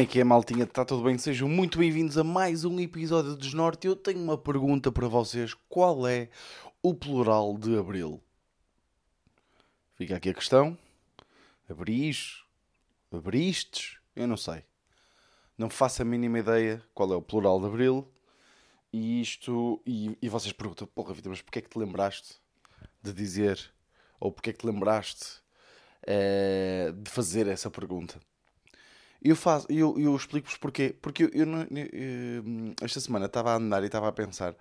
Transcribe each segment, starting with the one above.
É que é, maltinha? Está tudo bem? Sejam muito bem-vindos a mais um episódio de Desnorte. Eu tenho uma pergunta para vocês. Qual é o plural de Abril? Fica aqui a questão. Abris? Abristes? Eu não sei. Não faço a mínima ideia qual é o plural de Abril. E isto... E, e vocês perguntam, porra, Vitor, mas porquê é que te lembraste de dizer... Ou porquê é que te lembraste eh, de fazer essa pergunta? Eu, faço, eu, eu explico-vos porquê. Porque eu, eu, eu- eu- esta semana estava a andar e estava a pensar.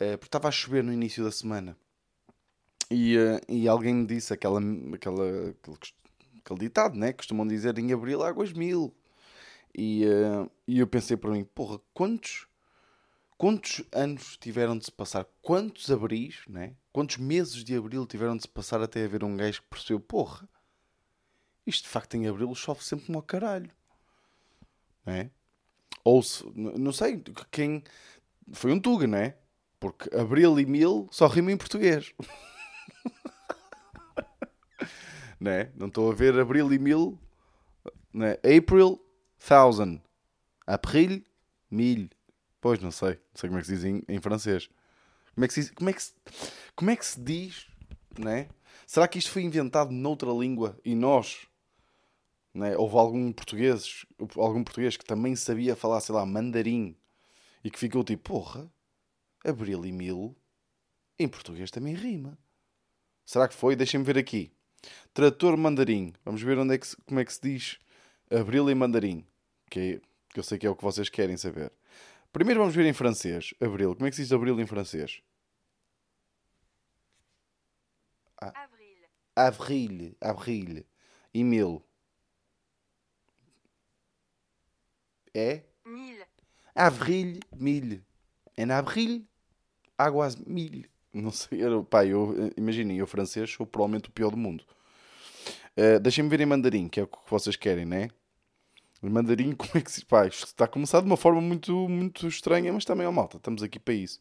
eh, porque estava a chover no início da semana. E, eh, e alguém me disse aquela, aquela, aquele, aquele ditado, né? Costumam dizer em abril águas mil. E, eh, e eu pensei para mim, porra, quantos, quantos anos tiveram de se passar? Quantos abris, né? Quantos meses de abril tiveram de se passar até haver um gajo que percebeu, porra, isto de facto em abril chove sempre como ao caralho. Não é? Ou se, não sei, quem. Foi um Tuga, não é? Porque abril e mil só rimam em português. não é? Não estou a ver abril e mil. Não é? April, thousand. April, mil. Pois, não sei. Não sei como é que se diz em, em francês. Como é que se, como é que se, como é que se diz, não é? Será que isto foi inventado noutra língua e nós né? Houve algum português, algum português que também sabia falar, sei lá, mandarim e que ficou tipo, porra, abril e mil em português também rima. Será que foi? Deixem-me ver aqui. Trator mandarim. Vamos ver onde é que se- como é que se diz abril em mandarim. Que, é- que eu sei que é o que vocês querem saber. Primeiro vamos ver em francês. Abril. Como é que se diz abril em francês? Avril. Avril. Avril. E mil. É? Mille. Avril, mil. En avril, águas mil. Não sei, eu, pá, eu, eh, imaginem, eu francês sou provavelmente o pior do mundo. Eh, Deixem-me ver em mandarim, que é o que vocês querem, né? Em mandarim, como é que se... Pá, está a começar de uma forma muito, muito estranha, mas também, ó malta, estamos aqui para isso.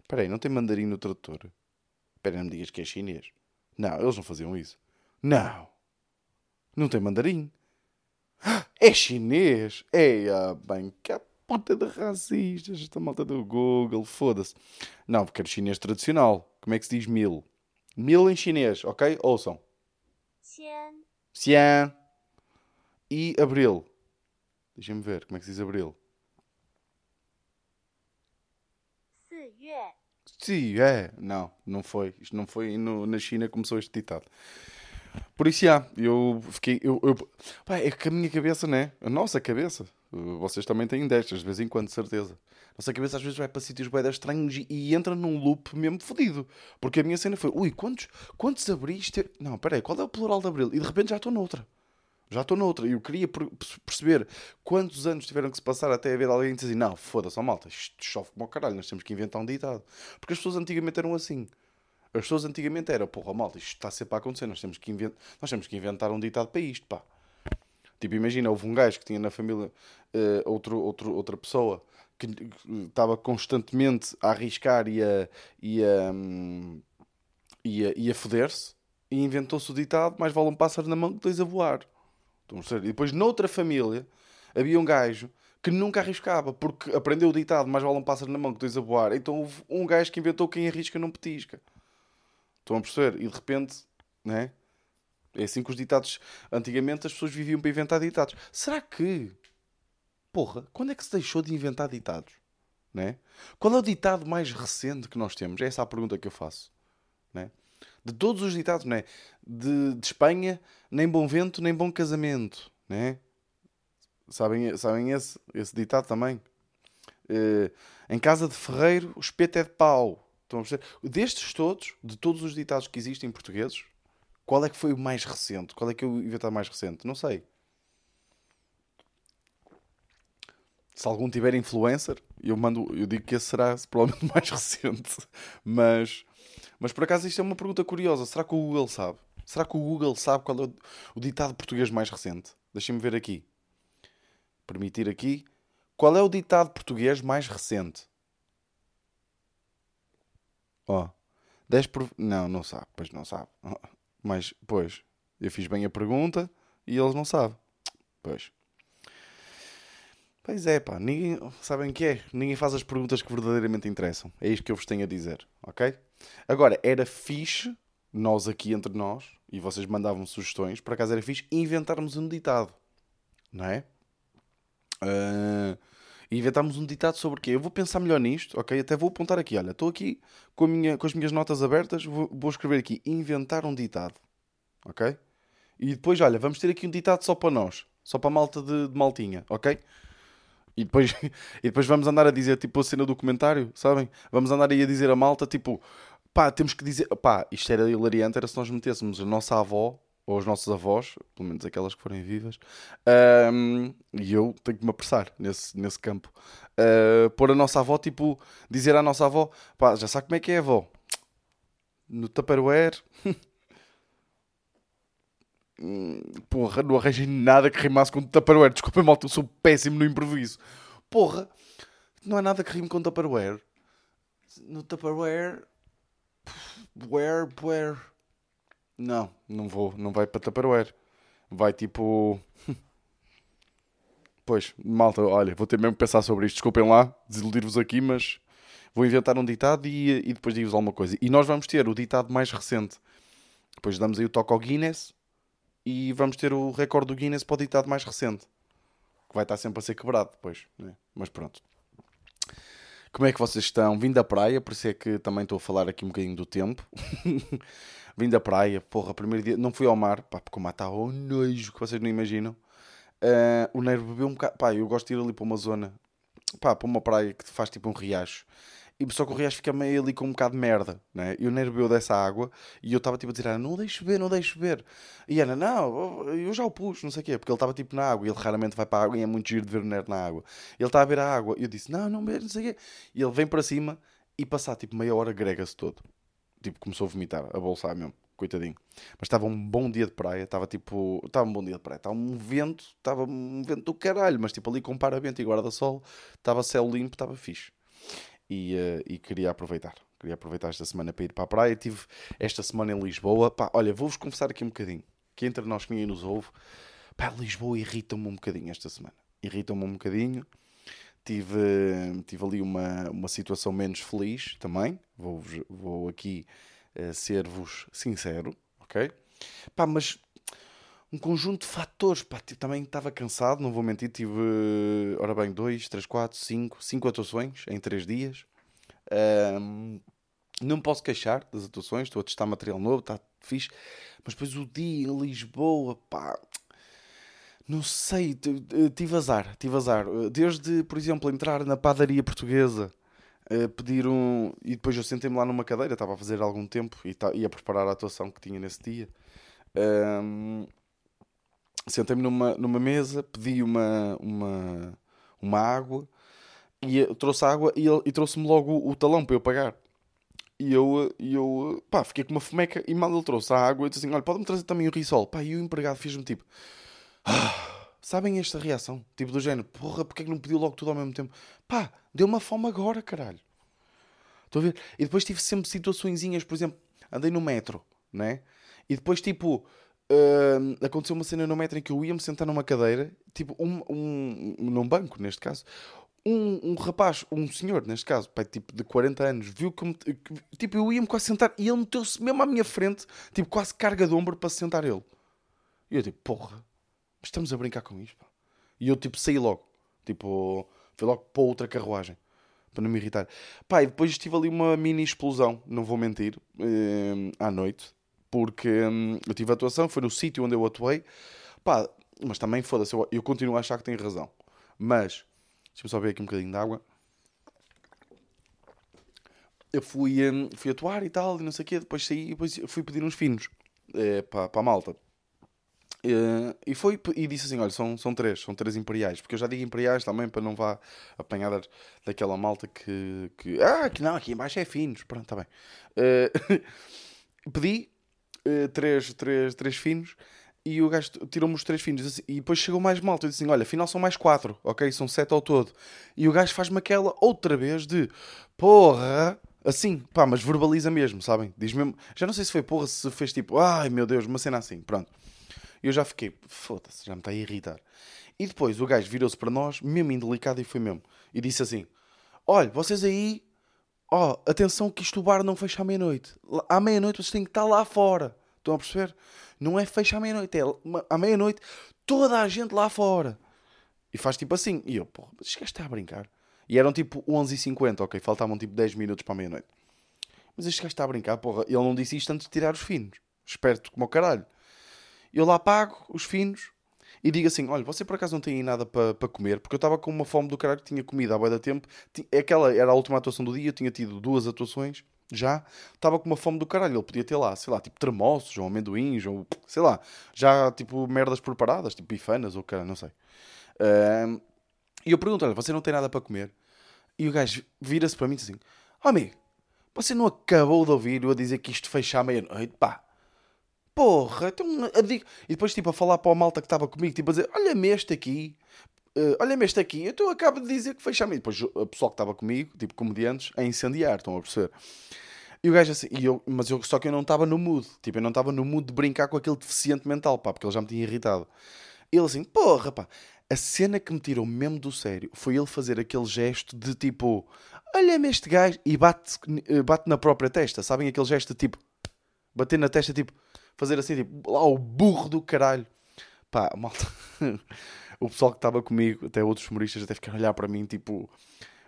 Espera aí, não tem mandarim no tradutor? Espera aí, não me digas que é chinês. Não, eles não faziam isso. Não. Não tem mandarim. É chinês? É, bem, que é puta de racistas, esta malta do Google, foda-se. Não, porque era chinês tradicional. Como é que se diz mil? Mil em chinês, ok? Ouçam. Xian. Xian. E abril. Deixa-me ver, como é que se diz abril? Sim, é. Não, não foi. Isto não foi. No, na China começou este ditado. Por isso, já, eu fiquei. Eu, eu, pá, é que a minha cabeça, né? A nossa cabeça. Vocês também têm destas, de vez em quando, de certeza. A nossa cabeça às vezes vai para sítios bem estranhos e, e entra num loop mesmo fodido. Porque a minha cena foi: ui, quantos, quantos abris ter... Não, peraí, qual é o plural de abril? E de repente já estou noutra. Já estou noutra. E eu queria per- perceber quantos anos tiveram que se passar até haver alguém que diz assim: não, foda-se, malta, isto chove como ao caralho, nós temos que inventar um ditado. Porque as pessoas antigamente eram assim. As pessoas antigamente eram, porra, malta, isto está sempre a acontecer, nós temos que, inven- nós temos que inventar um ditado para isto, pá. Tipo, imagina, houve um gajo que tinha na família eh, outro, outro, outra pessoa que estava constantemente a arriscar e a, e a, hum, e a, e a foder-se e inventou-se o ditado: mais vale um pássaro na mão que dois a voar. E depois, noutra família, havia um gajo que nunca arriscava porque aprendeu o ditado: mais vale um pássaro na mão que dois a voar. Então houve um gajo que inventou: quem arrisca não petisca. Estão a perceber? E de repente, né? É assim que os ditados. Antigamente as pessoas viviam para inventar ditados. Será que. Porra, quando é que se deixou de inventar ditados? Né? Qual é o ditado mais recente que nós temos? É essa a pergunta que eu faço. Né? De todos os ditados, né? de, de Espanha, nem bom vento, nem bom casamento. Né? Sabem, sabem esse, esse ditado também? Eh, em casa de ferreiro, o espeto é de pau. Estão a? Destes todos, de todos os ditados que existem em portugueses, qual é que foi o mais recente? Qual é que é o inventado mais recente? Não sei. Se algum tiver influencer, eu mando, eu digo que esse será provavelmente mais recente. Mas, mas por acaso isto é uma pergunta curiosa. Será que o Google sabe? Será que o Google sabe qual é o ditado português mais recente? Deixem-me ver aqui. Permitir aqui. Qual é o ditado português mais recente? Ó, 10 por... Não, não sabe. Pois não sabe. Mas, pois, eu fiz bem a pergunta e eles não sabem. Pois. Pois é, pá, ninguém, sabem o que é? Ninguém faz as perguntas que verdadeiramente interessam. É isto que eu vos tenho a dizer, ok? Agora, era fixe, nós aqui entre nós, e vocês mandavam sugestões, por acaso era fixe, inventarmos um ditado, não é? Uh, inventarmos um ditado sobre o quê? Eu vou pensar melhor nisto, ok? Até vou apontar aqui, olha, estou aqui com, minha, com as minhas notas abertas, vou, vou escrever aqui, inventar um ditado, ok? E depois, olha, vamos ter aqui um ditado só para nós, só para a malta de, de maltinha, ok? E depois, e depois vamos andar a dizer, tipo, a cena do comentário, sabem? Vamos andar aí a dizer a malta, tipo, pá, temos que dizer, pá, isto era hilariante, era se nós metêssemos a nossa avó, ou os nossos avós, pelo menos aquelas que forem vivas, um, e eu tenho que me apressar nesse, nesse campo, uh, pôr a nossa avó, tipo, dizer à nossa avó, pá, já sabe como é que é, avó? No Tupperware... Hum, porra, não arranjei nada que rimasse com Tupperware. Desculpem, malta, eu sou péssimo no improviso. Porra, não há nada que rime com Tupperware. No Tupperware. Where, where? Não, não vou. Não vai para Tupperware. Vai tipo. Pois, malta, olha, vou ter mesmo que pensar sobre isto. Desculpem lá, desiludir-vos aqui, mas vou inventar um ditado e, e depois digo-vos alguma coisa. E nós vamos ter o ditado mais recente. Depois damos aí o toque ao Guinness e vamos ter o recorde do Guinness para o ditado mais recente. Que vai estar sempre a ser quebrado depois. Né? Mas pronto. Como é que vocês estão? Vim da praia, por isso é que também estou a falar aqui um bocadinho do tempo. Vim da praia, porra, primeiro dia. Não fui ao mar, pá, porque o mar está ao nojo que vocês não imaginam. Uh, o Nero bebeu um bocado. Pá, eu gosto de ir ali para uma zona, pá, para uma praia que faz tipo um riacho. E só que o Riacho fica meio ali com um bocado de merda, né? E o Nero bebeu dessa água e eu estava tipo a dizer, não deixe beber, não deixe beber. E Ana, não, eu já o pus, não sei o quê, porque ele estava tipo na água e ele raramente vai para a água e é muito giro de ver o Nero na água. Ele estava a ver a água e eu disse, não, não bebe, não sei o quê. E ele vem para cima e passar tipo meia hora grega-se todo. Tipo, começou a vomitar, a bolsar mesmo, coitadinho. Mas estava um bom dia de praia, estava tipo, estava um bom dia de praia, estava um vento, estava um vento do caralho, mas tipo ali com para-vento e guarda-sol, estava céu limpo, estava fixe e, uh, e queria aproveitar. Queria aproveitar esta semana para ir para a praia. Tive esta semana em Lisboa. Pá, olha, vou-vos confessar aqui um bocadinho. Que entre nós que ninguém nos ouve. Pá, Lisboa irrita-me um bocadinho esta semana. Irrita-me um bocadinho. Tive, tive ali uma, uma situação menos feliz também. Vou, vou aqui uh, ser-vos sincero, ok? Pá, mas um conjunto de fatores. Pá, também estava cansado, não vou mentir. Tive, ora bem, dois, três, quatro, cinco, cinco atuações em três dias. Um, não me posso queixar das atuações, estou a testar material novo, está fixe. Mas depois o dia em Lisboa, pá, não sei, tive azar, tive azar. Desde, por exemplo, entrar na padaria portuguesa, pedir um. E depois eu sentei-me lá numa cadeira, estava a fazer algum tempo e ia preparar a atuação que tinha nesse dia. Um, sentei-me numa, numa mesa, pedi uma, uma, uma água e eu trouxe água e, e trouxe-me logo o, talão para eu pagar. E eu, e eu pá, fiquei com uma fomeca e mal ele trouxe a água e disse assim: Olha, pode-me trazer também o risol. Pá, e o empregado fez-me tipo: Sabem esta reação? Tipo do género: Porra, porque é que não pediu logo tudo ao mesmo tempo? Pá, deu uma fome agora, caralho. Estou a ver? E depois tive sempre situaçõezinhas, por exemplo, andei no metro, né? E depois, tipo, Uh, aconteceu uma cena no metro em que eu ia me sentar numa cadeira, tipo, um, um, num banco, neste caso. Um, um rapaz, um senhor, neste caso, pai, tipo de 40 anos, viu que, me, tipo, eu ia-me quase sentar e ele meteu-se mesmo à minha frente, tipo, quase carga de ombro para se sentar ele. E eu, tipo, porra, estamos a brincar com isto. E eu, tipo, saí logo, tipo, fui logo para outra carruagem, para não me irritar. Pá, e depois tive ali uma mini explosão, não vou mentir, uh, à noite porque hum, eu tive atuação, foi no sítio onde eu atuei, pá, mas também foda-se, eu, eu, continuo a achar que tenho razão. Mas, deixa-me só ver aqui um bocadinho de água. Eu fui, hum, fui atuar e tal, e não sei o quê, depois saí e depois fui pedir uns finos é, para, para a malta. Uh, e foi e disse assim: olha, são, são três, são três imperiais, porque eu já digo imperiais também para não vá apanhar daquela malta que, que ah, que não, aqui embaixo é finos, pronto, está bem. Uh, pedi, uh, três, três, três finos e o gajo tirou-me os três finos e depois chegou mais malta e disse assim, olha, afinal são mais quatro, ok? São sete ao todo. E o gajo faz-me aquela outra vez de porra, assim, pá, mas verbaliza mesmo, sabem? Diz mesmo, já não sei se foi porra, se fez tipo, ai meu Deus, uma cena assim, pronto. Eu já fiquei, foda-se, já me está a irritar. E depois o gajo virou-se para nós, mesmo indelicado, e foi mesmo. E disse assim: Olha, vocês aí, ó, atenção que isto o bar não fecha à meia-noite. À meia-noite vocês têm que estar lá fora. Estão a perceber? Não é fecha à meia-noite, é à meia-noite toda a gente lá fora. E faz tipo assim. E eu, porra, mas este gajo está a brincar. E eram tipo 11h50, ok? Faltavam tipo 10 minutos para a meia-noite. Mas este gajo está a brincar, porra. Ele não disse isto antes de tirar os finos. Esperto como o caralho. Eu lá pago os finos e digo assim: olha, você por acaso não tem aí nada para pa comer? Porque eu estava com uma fome do caralho, tinha comida há boia da tempo. Aquela era a última atuação do dia, eu tinha tido duas atuações já. Estava com uma fome do caralho. Ele podia ter lá, sei lá, tipo termossos ou amendoins ou sei lá, já tipo merdas preparadas, tipo bifanas ou cara, não sei. E eu pergunto: olha, você não tem nada para comer? E o gajo vira-se para mim e diz assim: amigo, você não acabou de ouvir eu a dizer que isto fecha à meia-noite? Pá, porra, então, e depois tipo a falar para o malta que estava comigo, tipo a dizer: olha-me este aqui, uh, olha-me este aqui, eu acabo de dizer que fecha à meia-noite. Depois o pessoal que estava comigo, tipo comediantes, a incendiar, estão a perceber? E o gajo assim, e eu, mas eu, só que eu não estava no mood, tipo, eu não estava no mood de brincar com aquele deficiente mental, pá, porque ele já me tinha irritado. Ele assim, porra, pá, a cena que me tirou mesmo do sério foi ele fazer aquele gesto de tipo, olha-me este gajo e bate, eh, bate na própria testa. Sabem aquele gesto de tipo, bater na testa, tipo, fazer assim, tipo, lá o burro do caralho. Pá, malta. o pessoal que estava comigo, até outros humoristas, até ficaram a olhar para mim, tipo,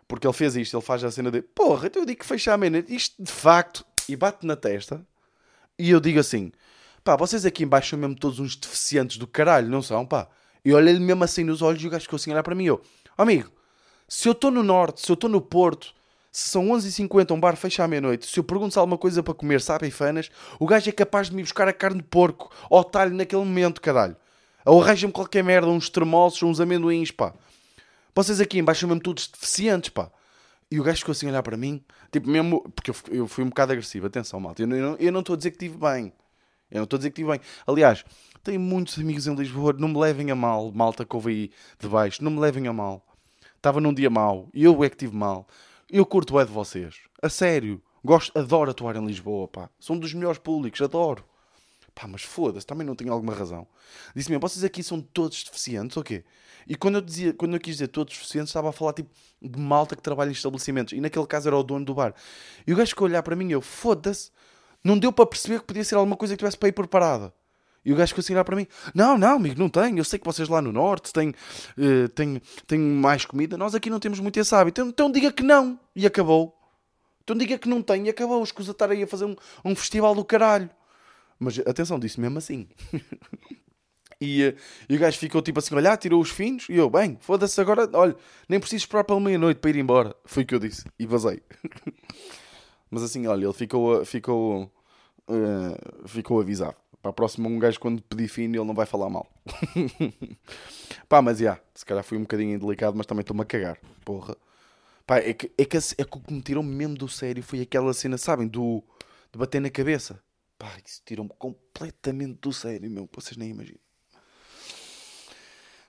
porque ele fez isto, ele faz a cena de porra, então eu digo que fecha a meia isto de facto, e bate na testa, e eu digo assim, pá, vocês aqui embaixo são mesmo todos uns deficientes do caralho, não são, pá? E olhei-lhe mesmo assim nos olhos e o gajo ficou assim a olhar para mim. Eu, amigo, se eu estou no Norte, se eu estou no Porto, se são 11h50, um bar fecha à meia-noite, se eu pergunto se há alguma coisa para comer, sabe, fanas, o gajo é capaz de me buscar a carne de porco ao talho naquele momento, caralho. Ou arranja-me qualquer merda, uns tremoços, uns amendoins, pá. Vocês aqui embaixo são mesmo todos deficientes, pá. E o gajo ficou assim a olhar para mim, tipo mesmo, porque eu, eu fui um bocado agressivo, atenção, malta. Eu não estou a dizer que estive bem. Eu não estou a dizer que estive bem. Aliás, tenho muitos amigos em Lisboa, não me levem a mal, malta que ouve aí de baixo, não me levem a mal. Estava num dia mau, eu é que tive mal. Eu curto é de vocês, a sério. Gosto, adoro atuar em Lisboa, pá. São dos melhores públicos, adoro. Pá, mas foda-se, também não tenho alguma razão. Disse-me, vocês aqui são todos deficientes, o quê? E quando eu, dizia, quando eu quis dizer todos deficientes, estava a falar tipo de malta que trabalha em estabelecimentos. E naquele caso era o dono do bar. E o gajo a olhar para mim eu, foda-se, não deu para perceber que podia ser alguma coisa que tivesse para ir preparada. E o gajo ficou assim olhar para mim: Não, não, amigo, não tenho. Eu sei que vocês lá no Norte têm, uh, têm, têm mais comida. Nós aqui não temos muito esse hábito. Então, então diga que não. E acabou. Então diga que não tem e acabou. Escusa estar aí a fazer um, um festival do caralho. Mas atenção, disse mesmo assim. e, uh, e, o gajo ficou tipo assim: olhar, tirou os finos. E eu, bem, foda-se agora. Olha, nem preciso esperar pela meia-noite para ir embora. Foi o que eu disse. E vazei. Mas assim, olha, ele ficou, ficou, uh, ficou avisado. Para a próxima, um gajo quando pedir fino, ele não vai falar mal. Pá, mas já, yeah, se calhar fui um bocadinho indelicado, mas também estou-me a cagar. Porra. Pá, é que, é que, é que o que me tirou mesmo do sério foi aquela cena, sabem, do, de bater na cabeça. Pá, isso tirou-me completamente do sério, meu. Vocês nem imaginam.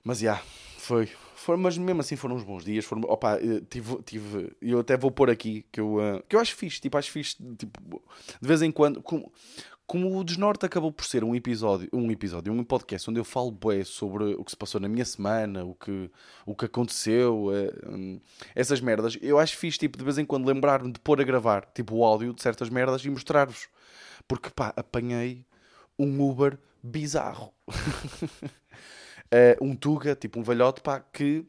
Mas já, yeah, foi, foram, mas mesmo assim foram uns bons dias. Foram, opa, eh, tive, tive, eu até vou pôr aqui que eu, uh, que eu acho fixe, tipo, acho fixe, tipo, de vez em quando, como, como o Desnorte acabou por ser um episódio, um episódio, um podcast onde eu falo bué sobre o que se passou na minha semana, o que, o que aconteceu, uh, essas merdas, eu acho fixe, tipo, de vez em quando lembrar-me de pôr a gravar, tipo, o áudio de certas merdas e mostrar-vos. Porque, pá, apanhei um Uber bizarro. uh, um Tuga, tipo um velhote, pá, que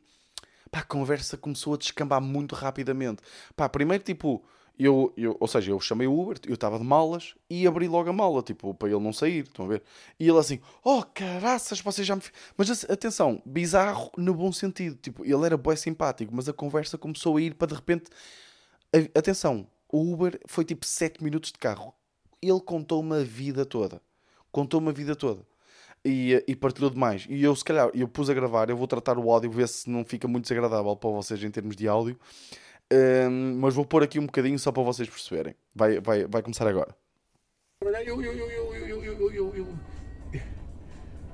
pá, a conversa começou a descambar muito rapidamente. Pá, primeiro, tipo, eu, eu, ou seja, eu chamei o Uber, eu estava de malas e abri logo a mala, tipo, para ele não sair, estão a ver? E ele assim, oh caraças, você já me. Mas atenção, bizarro no bom sentido, tipo, ele era bem simpático, mas a conversa começou a ir para de repente. Atenção, o Uber foi tipo 7 minutos de carro. Ele contou-me a vida toda. Contou-me a vida toda e, e partilhou demais. E eu, se calhar, eu pus a gravar, eu vou tratar o áudio, ver se não fica muito desagradável para vocês em termos de áudio. Um, mas vou pôr aqui um bocadinho só para vocês perceberem. Vai, vai, vai começar agora. Eu, eu, eu,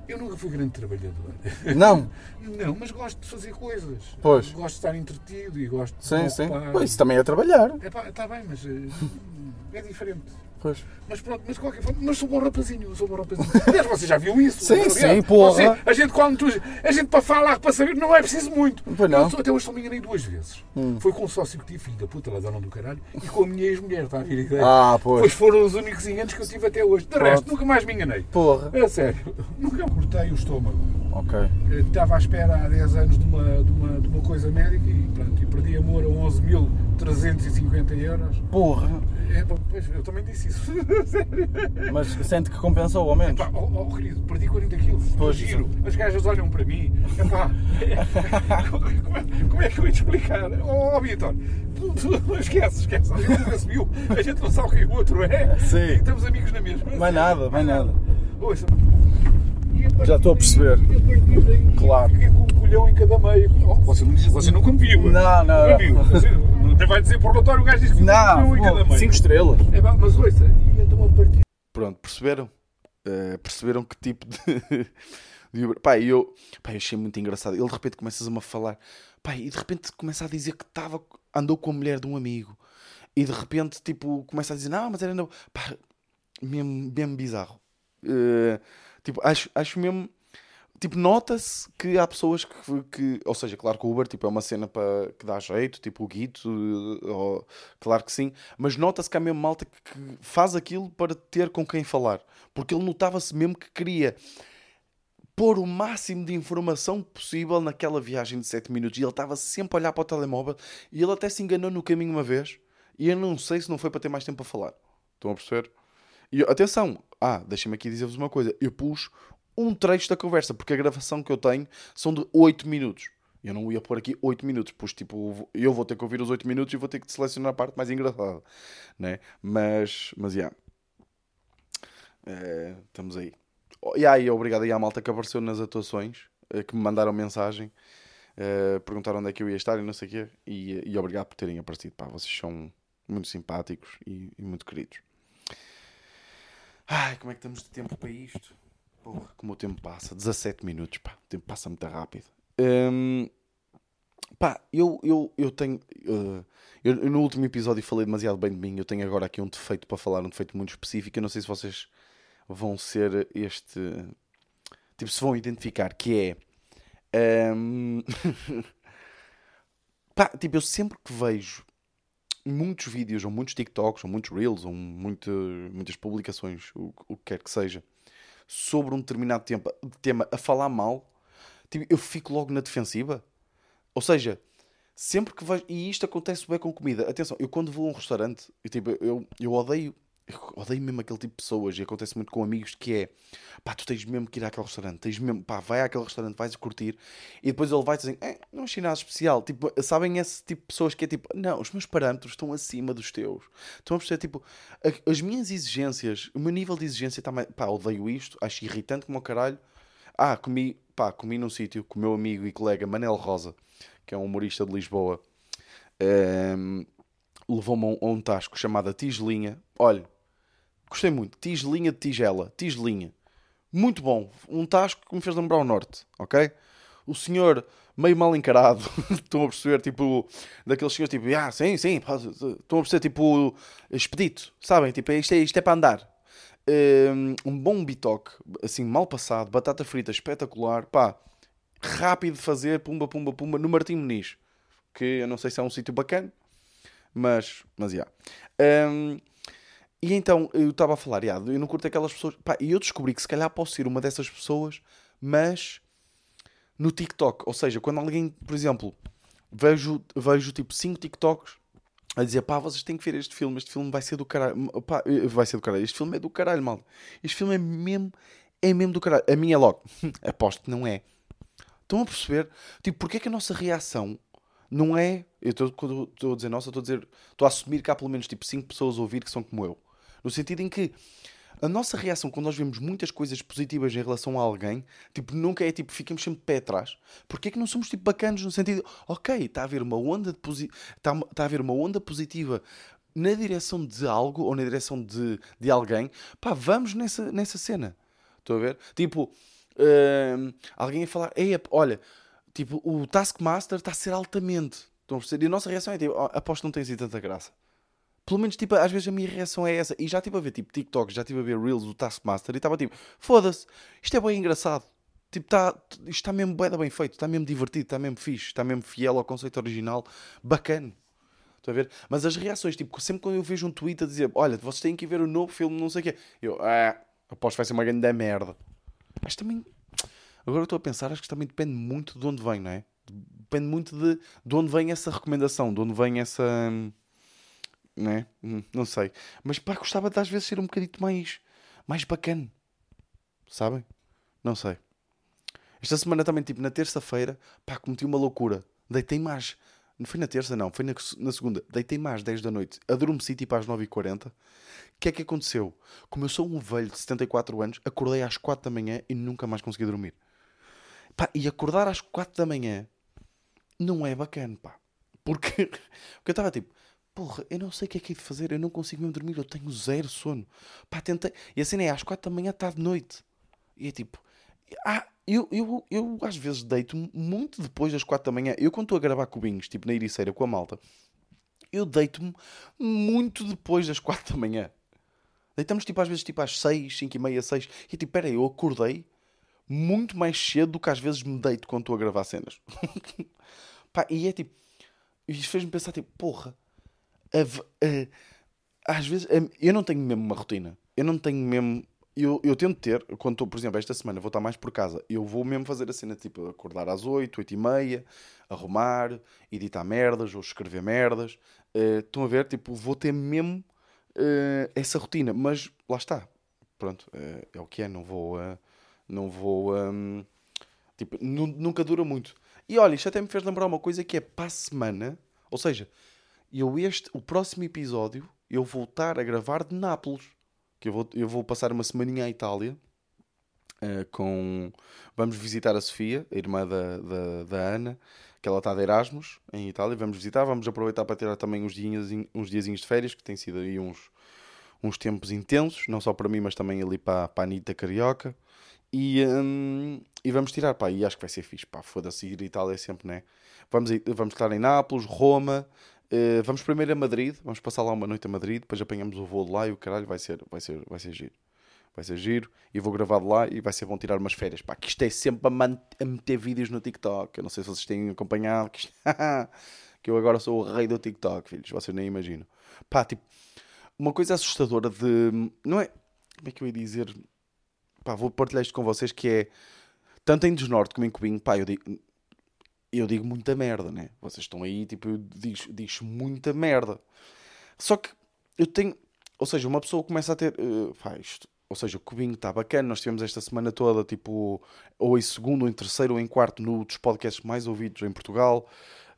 eu nunca fui grande trabalhador. Não? não, mas gosto de fazer coisas. Pois. Gosto de estar entretido e gosto sim, de. Sim, sim. Isso também é trabalhar. Está é, bem, mas eh, é diferente. Pois. Mas pronto, mas de qualquer forma, mas sou bom rapazinho, sou bom rapazinho. Aliás, você já viu isso? Sim, sim, porra. você- a gente quando tu, a gente para falar, para saber, não é preciso muito. Pois não. Hum. Eu até hoje só me enganei duas vezes. Foi com um sócio que tive, filho da puta, ladrão do caralho, e com a minha ex-mulher, está a vir ideia? Ah, pois. Pois foram os únicos enganos que eu tive até hoje. De resto, nunca mais me enganei. Porra. É sério, nunca cortei o estômago. Ok. Eu Estava à espera há 10 anos de uma, de uma, de uma coisa médica e, pronto, e perdi amor a 11.350 euros. Porra. É, pois, eu também disse isso. Sério. Mas sente que compensou, ao menos. Epá, oh, oh, querido, perdi 40 quilos. Pois, giro. As gajas olham para mim. Epá, como, é, como é que eu ia te explicar? Oh, oh Vitor, tu, tu esquece, esquece. A gente nunca. A gente não sabe quem o outro é. Sim. E estamos amigos na mesma. Mais nada, mais nada. Ouça. Já estou a perceber. daí, Claro. Fiquei com um colhão em cada meio. Oh, você, não, você nunca me viu. Não, não, viu. não. Não vai dizer por relatório, o gajo diz que ficou com um colhão em cada Não, meio. 5 estrelas. É, mas ouça, e então a partir Pronto, perceberam? Eh, perceberam que tipo de. de Uber. Pá, eu, pá, eu achei muito engraçado. Ele de repente começa-me a falar, pá, e de repente começa a dizer que estava, andou com a mulher de um amigo, e de repente, tipo, começa a dizer, não, mas era. Não. Pá, mesmo, mesmo bizarro. Eh, tipo, acho, acho mesmo. Tipo, nota-se que há pessoas que, que. Ou seja, claro que o Uber tipo, é uma cena para, que dá jeito, tipo o Guito, eh, ou- claro que sim, mas nota-se que há mesmo malta que, faz aquilo para ter com quem falar. Porque ele notava-se mesmo que queria pôr o máximo de informação possível naquela viagem de 7 minutos. E ele estava sempre a olhar para o telemóvel e ele até se enganou no caminho uma vez. E eu não sei se não foi para ter mais tempo a falar. Estão a perceber? E atenção, ah, deixem-me aqui dizer-vos uma coisa. Eu pus um trecho da conversa, porque a gravação que eu tenho são de 8 minutos. Eu não ia pôr aqui 8 minutos, pus tipo, eu vou ter que ouvir os 8 minutos e vou ter que selecionar a parte mais engraçada, né? Mas, mas, já. Eh, estamos aí. Oh, e aí, obrigado aí à malta que apareceu nas atuações, eh, que me mandaram mensagem, eh, perguntaram onde é que eu ia estar e não sei o quê, e, e obrigado por terem aparecido, pá, vocês são muito simpáticos e, e muito queridos. Ai, como é que estamos de tempo para isto? Porra, como o tempo passa. 17 minutos, pá. O tempo passa muito rápido. Hum, pá, eu, eu, eu tenho... uh, eu, no último episódio falei demasiado bem de mim. Eu tenho agora aqui um defeito para falar, um defeito muito específico. Eu não sei se vocês vão ser este... Tipo, se vão identificar, que é... hum, pá, tipo, eu sempre que vejo muitos vídeos, ou muitos TikToks, ou muitos Reels, ou muito, muitas publicações, o, o que quer que seja, sobre um determinado tempo, tema a falar mal, tipo, eu fico logo na defensiva. Ou seja, sempre que vejo. E isto acontece bem com comida. Atenção, eu quando vou a um restaurante, eu, tipo, eu, eu odeio. Eu odeio mesmo aquele tipo de pessoas, e acontece muito com amigos, que é pá, tu tens mesmo que ir àquele restaurante, tens mesmo, pá, vai àquele restaurante, vais curtir, e depois ele vai dizer, eh, não achei nada especial. Tipo, sabem esse tipo de pessoas que é tipo, não, os meus parâmetros estão acima dos teus. Estão a perceber, tipo, a- as minhas exigências, o meu nível de exigência está mais, pá, odeio isto, acho irritante como o caralho. Ah, comi, pá, comi num sítio com o meu amigo e colega Manel Rosa, que é um humorista de Lisboa, ehm, levou-me a um, tasco chamado Tigelinha. Olha, gostei muito. Tigelinha de tigela. Tigelinha. Muito bom. Um tasco que me fez lembrar o norte, ok? O senhor meio mal encarado. Estão a perceber, tipo, daqueles senhores, tipo, ah, sim, sim. Estão a perceber, tipo, expedito. Sabem? Tipo, isto é, isto é para andar. Um, um bom bitoque, assim, mal passado, batata frita espetacular, pá, rápido de fazer, pumba, pumba, pumba, no Martim Muniz, que eu não sei se é um sítio bacana, mas, mas, já. Um, e então, eu estava a falar, já, eu não curto aquelas pessoas, pá, e eu descobri que se calhar posso ser uma dessas pessoas, mas no TikTok, ou seja, quando alguém, por exemplo, vejo, vejo tipo 5 TikToks a dizer, pá, vocês têm que ver este filme, este filme vai ser do caralho, pá, vai ser do caralho, este filme é do caralho, mal. Este filme é mesmo, é mesmo do caralho. A minha é logo, aposto que não é. Estão a perceber? Tipo, porque é que a nossa reação não é. Eu estou, a dizer nossa, estou a dizer. Estou a assumir que há pelo menos tipo 5 pessoas a ouvir que são como eu. No sentido em que a nossa reação quando nós vemos muitas coisas positivas em relação a alguém, tipo, nunca é tipo, ficamos sempre pé atrás. Porque é que não somos tipo bacanos no sentido, ok, está a haver uma onda está, a haver uma onda positiva na direção de algo ou na direção de, de alguém, pá, vamos nessa, nessa cena. Estou a ver? Tipo, hum, alguém a falar, olha, tipo, o Taskmaster está a ser altamente. Estão a perceber? E a nossa reação é tipo, "Oh, aposto que não tem assim tanta graça. Pelo menos, tipo, às vezes a minha reação é essa. E já estive a ver, tipo, TikTok, já estive a ver Reels do Taskmaster e estava tipo, foda-se, isto é bem engraçado. Tipo, tá, isto está mesmo bem, bem feito, está mesmo divertido, está mesmo fixe, está mesmo fiel ao conceito original, bacana. Estão a ver? Mas as reações, tipo, sempre quando eu vejo um tweet a dizer, olha, vocês têm que ver o novo filme, não sei o quê, eu, ah, aposto que vai ser uma grande merda. Mas também, agora estou a pensar, acho que também depende muito de onde vem, não é? Depende muito de, de onde vem essa recomendação, de onde vem essa. Né? Hum, Não sei. Mas pá, gostava de às vezes ser um bocadito mais, mais bacana. Sabem? Não sei. Esta semana também, tipo, na terça-feira, pá, cometi uma loucura. Deitei mais. Não foi na terça, não. Foi na, na segunda. Deitei mais às 10 da noite. Adormeci, tipo, às 9h40. O que é que aconteceu? Como eu sou um velho de 74 anos, acordei às 4 da manhã e nunca mais consegui dormir. Pá, e acordar às 4 da manhã não é bacana, pá. Porque, porque eu estava tipo, porra, eu não sei o que é que é de fazer, eu não consigo mesmo dormir, eu tenho zero sono. Pá, tentei. E a cena é às 4 da manhã está de noite. E é tipo, ah, eu, eu, eu às vezes deito muito depois das 4 da manhã. Eu quando estou a gravar cubinhos, tipo na Ericeira com a malta, eu deito-me muito depois das 4 da manhã. Deitamos tipo às vezes tipo às 6, 5 e meia, 6. E tipo, peraí, eu acordei muito mais cedo do que às vezes me deito quando estou a gravar cenas. Pá, e é tipo, isto fez-me pensar tipo, porra, a a- às vezes a- eu não tenho mesmo uma rotina. Eu não tenho mesmo. Eu, eu tento ter, quando estou, por exemplo, esta semana vou estar mais por casa, eu vou mesmo fazer a cena tipo acordar às 8, 8 e meia, arrumar, editar merdas ou escrever merdas. Eh, estão a ver? Tipo, vou ter mesmo eh, essa rotina, mas lá está. Pronto, eh, é o que é, não vou. eh, não vou. hum, tipo, nu- nunca dura muito. E olha, isto até me fez lembrar uma coisa que é para a semana, ou seja, eu este, o próximo episódio, eu vou estar a gravar de Nápoles. Que eu vou, eu vou passar uma semaninha à Itália. eh, com vamos visitar a Sofia, a irmã da, da, da Ana, que ela está de Erasmus em Itália. Vamos visitar, vamos aproveitar para tirar também uns dias, uns diazinhos de férias, que tem sido aí uns, uns tempos intensos, não só para mim, mas também ali para, para a Anitta Carioca. E, hum, e vamos tirar, pá, e acho que vai ser fixe, pá, foda-se, ir a Itália sempre, né? Vamos, vamos estar em Nápoles, Roma, eh, vamos primeiro a Madrid, vamos passar lá uma noite a Madrid, depois apanhamos o voo de lá e o caralho vai ser, vai ser, vai ser giro. Vai ser giro e vou gravar de lá e vai ser bom tirar umas férias, pá, que isto é sempre a, a meter vídeos no TikTok, eu não sei se vocês têm acompanhado, que, isto- que eu agora sou o rei do TikTok, filhos, vocês nem imaginam. Pá, tipo, uma coisa assustadora de, não é, como é que eu ia dizer pá, vou partilhar isto com vocês que é tanto em Desnorte como em Cubinho, pá, eu digo, eu digo muita merda, né? Vocês estão aí, tipo, eu digo, digo muita merda. Só que eu tenho, ou seja, uma pessoa começa a ter, eh, pá, isto, ou seja, o Cubinho está bacana, nós tivemos esta semana toda, tipo, ou em segundo, ou em terceiro, ou em quarto, no dos podcasts mais ouvidos em Portugal.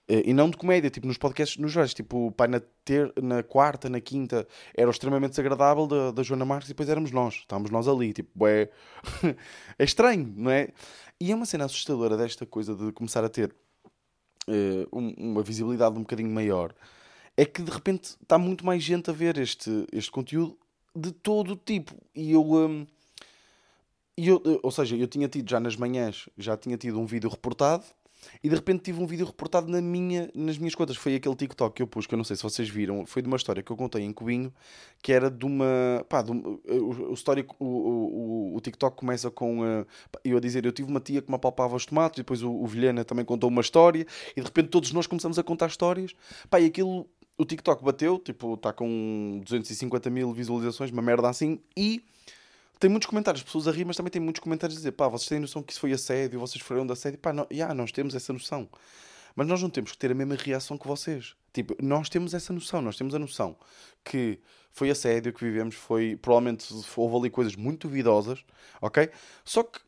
Eh, E não de comédia, tipo, nos podcasts nos gerais, tipo, pá, na, ter, na quarta, na quinta, era o extremamente desagradável da, da Joana Marques e depois éramos nós, estávamos nós ali, tipo, é, é estranho, não é? E é uma cena assustadora desta coisa de começar a ter um- uma visibilidade um bocadinho maior, é que de repente está muito mais gente a ver este, este conteúdo de todo o tipo. E eu, hum, e eu, eh, ou seja, eu tinha tido já nas manhãs, já tinha tido um vídeo reportado e de repente tive um vídeo reportado na minha, nas minhas contas. Foi aquele TikTok que eu pus, que eu não sei se vocês viram, foi de uma história que eu contei em Cubinho, que era de uma. Pá, de um- o, story, o, o, o TikTok começa com eh, pá, eu a dizer: Eu tive uma tia que me apalpava os tomates, e depois o, o Vilhena também contou uma história, e de repente todos nós começamos a contar histórias. Pá, e aquilo, o TikTok bateu, tipo, está com 250 mil visualizações, uma merda assim, e tem muitos comentários, pessoas a rir, mas também tem muitos comentários a dizer: pá, vocês têm noção que isso foi assédio, vocês foram de assédio, pá, não, yeah, nós temos essa noção. Mas nós não temos que ter a mesma reação que vocês. Tipo, nós temos essa noção, nós temos a noção que foi assédio que vivemos, foi. Provavelmente houve ali coisas muito duvidosas, ok? Só que,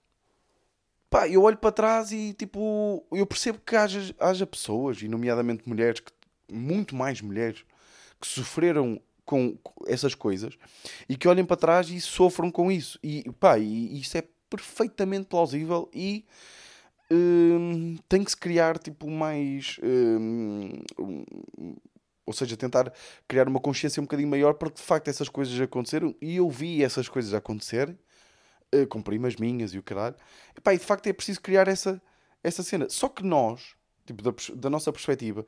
pá, eu olho para trás e, tipo, eu percebo que haja, haja pessoas, e nomeadamente mulheres, que, muito mais mulheres, que sofreram com essas coisas e que olhem para trás e sofram com isso. E, pá, e isso é perfeitamente plausível e. hum, tem que se criar tipo mais hum, um, ou seja, tentar criar uma consciência um bocadinho maior para que de facto essas coisas aconteceram e eu vi essas coisas acontecerem eh, com primas minhas e o caralho Epá, e de facto é preciso criar essa, essa cena. Só que nós, tipo, da, da nossa perspectiva,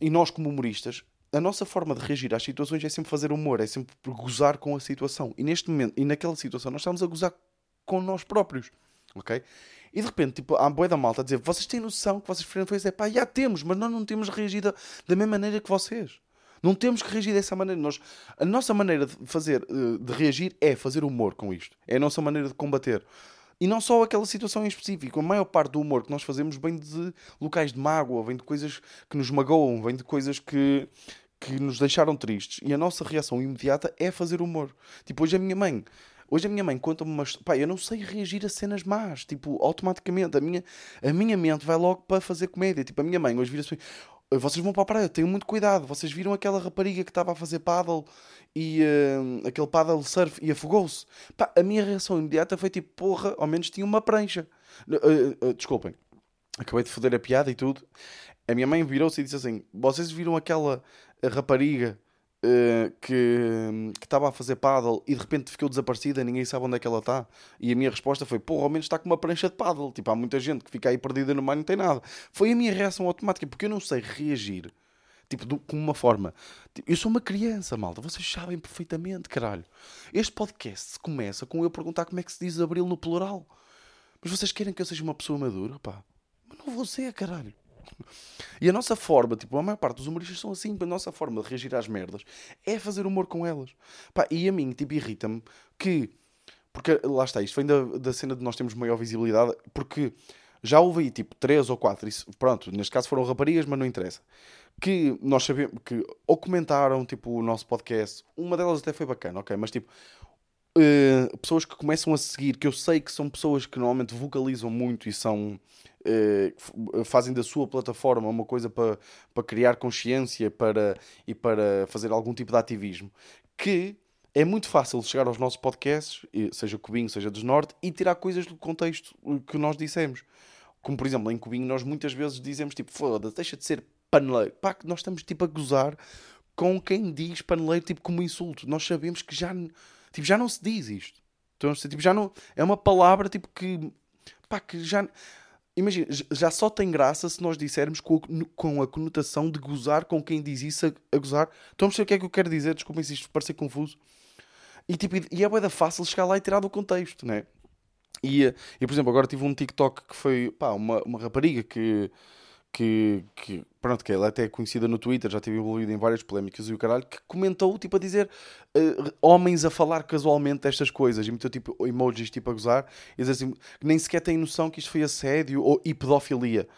e nós como humoristas, a nossa forma de reagir às situações é sempre fazer humor, é sempre gozar com a situação. E neste momento, e naquela situação, nós estamos a gozar com nós próprios, ok? E de repente, tipo, há boia da malta a dizer, vocês têm noção que vocês fizeram foi dizer, pá, já temos, mas nós não temos reagido da mesma maneira que vocês. Não temos que reagir dessa maneira. Nós, a nossa maneira de fazer, eh, de reagir é fazer humor com isto. É a nossa maneira de combater. E não só aquela situação em específico. A maior parte do humor que nós fazemos vem de locais de mágoa, vem de coisas que nos magoam, vem de coisas que, que nos deixaram tristes. E a nossa reação imediata é fazer humor. Tipo, hoje a minha mãe. Hoje a minha mãe conta-me uma. Pá, eu não sei reagir a cenas más. Tipo, automaticamente. A minha, a minha mente vai logo para fazer comédia. Tipo, a minha mãe hoje vira-se vocês vão para a praia, tenham muito cuidado. Vocês viram aquela rapariga que estava a fazer paddle e uh, aquele paddle surf e afogou-se. a minha reação imediata foi tipo, porra, ao menos tinha uma prancha. Uh, uh, desculpem, acabei de foder a piada e tudo. A minha mãe virou-se e disse assim: Vocês viram aquela rapariga uh, que estava a fazer paddle e de repente ficou desaparecida, ninguém sabe onde é que ela está. E a minha resposta foi: porra, ao menos está com uma prancha de paddle. Tipo, há muita gente que fica aí perdida no mar e não tem nada. Foi a minha reação automática, porque eu não sei reagir. Tipo, com uma forma. Tipo, eu sou uma criança, malta. Vocês sabem perfeitamente, caralho. Este podcast começa com eu perguntar como é que se diz abril no plural. Mas vocês querem que eu seja uma pessoa madura, pá? Mas não vou ser, caralho. E a nossa forma, tipo, a maior parte dos humoristas são assim, a nossa forma de reagir às merdas é fazer humor com elas. Pá, e a mim, tipo, irrita-me que. Porque lá está, isto vem da, da cena de nós termos maior visibilidade, porque já houve aí tipo três ou quatro, isso, pronto, neste caso foram raparigas, mas não interessa. Que nós sabemos que ou comentaram tipo o nosso podcast, uma delas até foi bacana, ok, mas tipo. Uh, pessoas que começam a seguir, que eu sei que são pessoas que normalmente vocalizam muito e são eh, fazem da sua plataforma uma coisa para, para criar consciência para, e para fazer algum tipo de ativismo, que é muito fácil chegar aos nossos podcasts, seja Cubinho, seja dos Norte, e tirar coisas do contexto que nós dissemos. Como, por exemplo, em Cubinho nós muitas vezes dizemos tipo, foda deixa de ser paneleiro. Pá, nós estamos tipo a gozar com quem diz paneleiro tipo como insulto. Nós sabemos que já, tipo, já não se diz isto. Então, tipo, já não, é uma palavra tipo que, pá, que já Imagina, já só tem graça se nós dissermos com, com a conotação de gozar com quem diz isso a, a gozar. Estão a o que é que eu quero dizer? Desculpem se isto parecer confuso. E, tipo, e é bem fácil chegar lá e tirar do contexto, né? E, e por exemplo, agora tive um TikTok que foi pá, uma, uma rapariga que que, que, pronto, que ela até é conhecida no Twitter, já esteve envolvida em várias polémicas e o caralho, que comentou, tipo, a dizer uh, homens a falar casualmente destas coisas e meteu, tipo, emojis, tipo, a gozar e dizer assim, que nem sequer têm noção que isto foi assédio ou e pedofilia.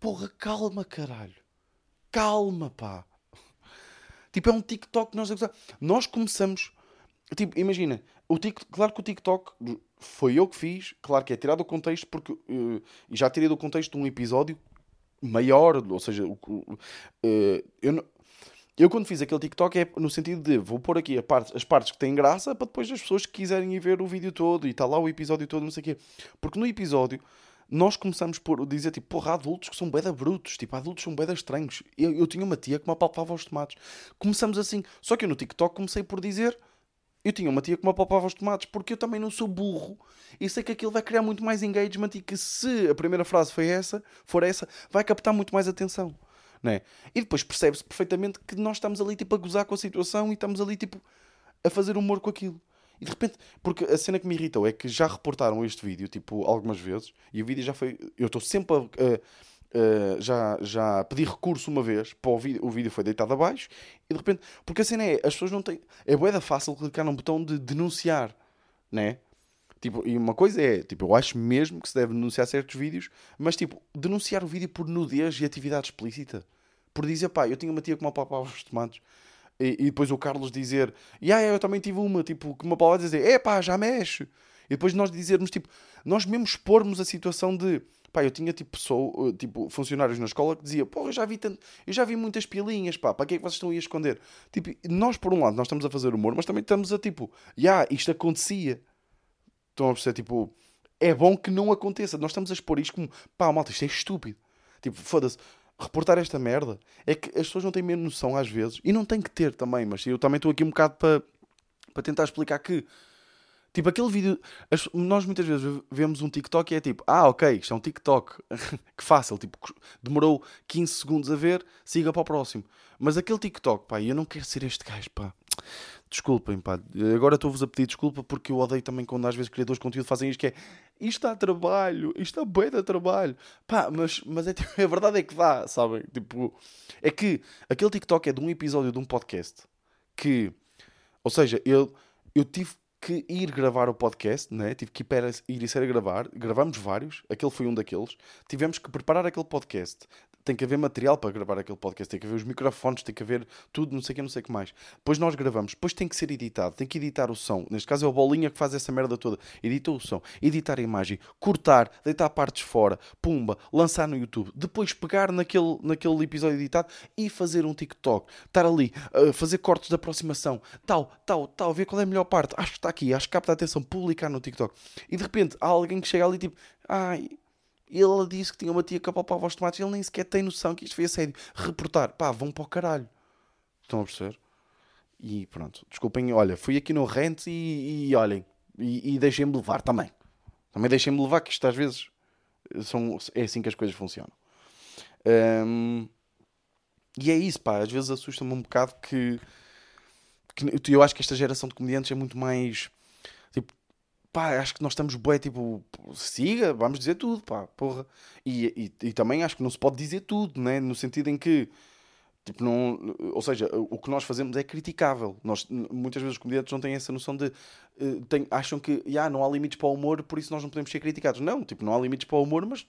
Porra, calma, caralho. Calma, pá. Tipo, é um TikTok que nós. Nós começamos, tipo, imagina, o TikTok, claro que o TikTok foi eu que fiz, claro que é tirado do contexto, porque uh, já tirei do contexto um episódio maior, ou seja, uh, eu, eu quando fiz aquele TikTok é no sentido de vou pôr aqui parte, as partes que têm graça para depois as pessoas que quiserem ir ver o vídeo todo e está lá o episódio todo, não sei o quê. Porque no episódio nós começamos por dizer tipo, porra, adultos que são beda brutos, tipo, adultos são beda estranhos. Eu, eu tinha uma tia que me apalpava os tomates. Começamos assim. Só que eu no TikTok comecei por dizer eu tinha uma tia que me apalpava os tomates porque eu também não sou burro e sei que aquilo vai criar muito mais engagement e que se a primeira frase foi essa, for essa, vai captar muito mais atenção. Né? E depois percebe-se perfeitamente que nós estamos ali tipo a gozar com a situação e estamos ali tipo a fazer humor com aquilo. E de repente, porque a cena que me irritou é que já reportaram este vídeo tipo algumas vezes e o vídeo já foi. Eu estou sempre a. a Uh, já, já pedi recurso uma vez para o vídeo, o vídeo foi deitado abaixo e de repente, porque a cena é, as pessoas não têm, é boeda fácil clicar num botão de denunciar, né? Tipo, e uma coisa é, tipo, eu acho mesmo que se deve denunciar certos vídeos, mas tipo, denunciar o vídeo por nudez e atividade explícita. Por dizer, pá, eu tinha uma tia que me apalpava os tomates. E, e, depois o Carlos dizer, e ah, eu também tive uma, tipo, que me apalpava dizer, é pá, já mexe. E depois nós dizermos, tipo, nós mesmo expormos a situação de, Pá, eu tinha tipo, pessoa, tipo funcionários na escola que dizia, pô, eu já vi tanto, eu já vi muitas pilinhas, pá, para que é que vocês estão aí a esconder? Tipo, nós por um lado nós estamos a fazer humor, mas também estamos a tipo, já, yeah, isto acontecia. Estão a perceber, tipo, é bom que não aconteça. Nós estamos a expor isto como, pá, malta, isto é estúpido. Tipo, foda-se, reportar esta merda é que as pessoas não têm mesmo noção às vezes, e não têm que ter também, mas eu também estou aqui um bocado para, para tentar explicar que Tipo, aquele vídeo. as- nós muitas vezes vemos um TikTok e é tipo, ah, ok, isto é um TikTok. que fácil. Tipo, demorou 15 segundos a ver, siga para o próximo. Mas aquele TikTok, pá, eu não quero ser este gajo, pá. Desculpem, pá. Agora estou-vos a pedir desculpa porque eu odeio também quando às vezes criadores de conteúdo fazem isto que é isto dá trabalho, isto dá bem de trabalho. Pá, mas, mas é, tipo, a verdade é que dá, sabem? Tipo, é que aquele TikTok é de um episódio de um podcast que, ou seja, eu, eu tive que ir gravar o podcast, né? tive que ir, para, ir e ser a gravar, gravamos vários, aquele foi um daqueles, tivemos que preparar aquele podcast, tem que haver material para gravar aquele podcast, tem que haver os microfones, tem que haver tudo, não sei o que, não sei o que mais. Depois nós gravamos, depois tem que ser editado, tem que editar o som. Neste caso é o Bolinha que faz essa merda toda. Edita o som, editar a imagem, cortar, deitar partes fora, pumba, lançar no YouTube. Depois pegar naquele, naquele episódio editado e fazer um TikTok. Estar ali, uh, fazer cortes de aproximação, tal, tal, tal, ver qual é a melhor parte. Acho que está aqui, acho que capta a atenção, publicar no TikTok. E de repente há alguém que chega ali tipo, ai, ele disse que tinha uma tia que apalpava os tomates, ele nem sequer tem noção que isto foi assédio. Reportar, pá, vão para o caralho. Estão a perceber? E pronto, desculpem, olha, fui aqui no rent e, e olhem, e, e deixem-me levar também. Também deixem-me levar, que isto às vezes são, é assim que as coisas funcionam. Hum, e é isso, pá, às vezes assusta-me um bocado que, que eu acho que esta geração de comediantes é muito mais tipo, pá, acho que nós estamos bué, tipo, siga, vamos dizer tudo, pá, porra. E, e, e também acho que não se pode dizer tudo, né? No sentido em que, tipo, não, ou seja, o que nós fazemos é criticável. Nós, muitas vezes os comediantes não têm essa noção de, têm- acham que, já, não há limites para o humor, por isso nós não podemos ser criticados. Não, tipo, não há limites para o humor, mas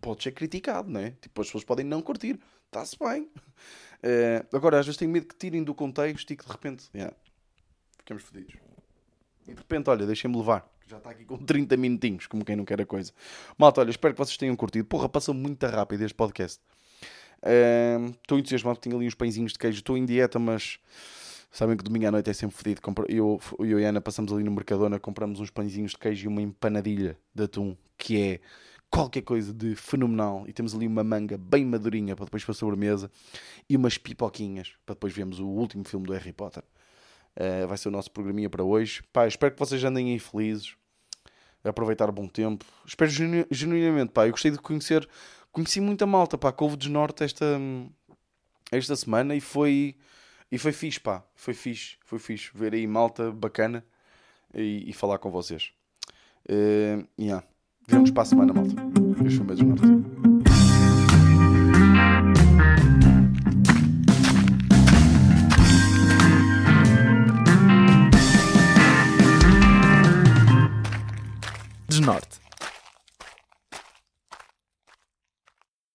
pode ser criticado, né? Tipo, as pessoas podem não curtir, está-se bem. Eh, agora, às vezes tenho medo que tirem do contexto e que de repente, yeah, ficamos fodidos. E de repente, olha, deixem-me levar. Já está aqui com 30 minutinhos, como quem não quer a coisa. Malta, olha, espero que vocês tenham curtido. Porra, passou muito rápido este podcast. Estou entusiasmado, tenho ali uns pãezinhos de queijo. Estou em dieta, mas sabem que domingo à noite é sempre fodido. Eu, eu e a Ana passamos ali no Mercadona, compramos uns pãezinhos de queijo e uma empanadilha de atum, que é qualquer coisa de fenomenal. E temos ali uma manga bem madurinha para depois para a sobremesa e umas pipoquinhas para depois vermos o último filme do Harry Potter. Uh, vai ser o nosso programinha para hoje. Pá, espero que vocês andem aí felizes, aproveitar bom tempo. Espero genu- genuinamente, pá, eu gostei de conhecer, conheci muita malta, pá, que houve desnorte esta, esta semana e foi, e foi fixe, pá, foi fixe, foi fixe ver aí malta bacana e, e falar com vocês. Uh, yeah. Vemo-nos para a semana, malta. Este foi o meu desnorte. Reinhardt.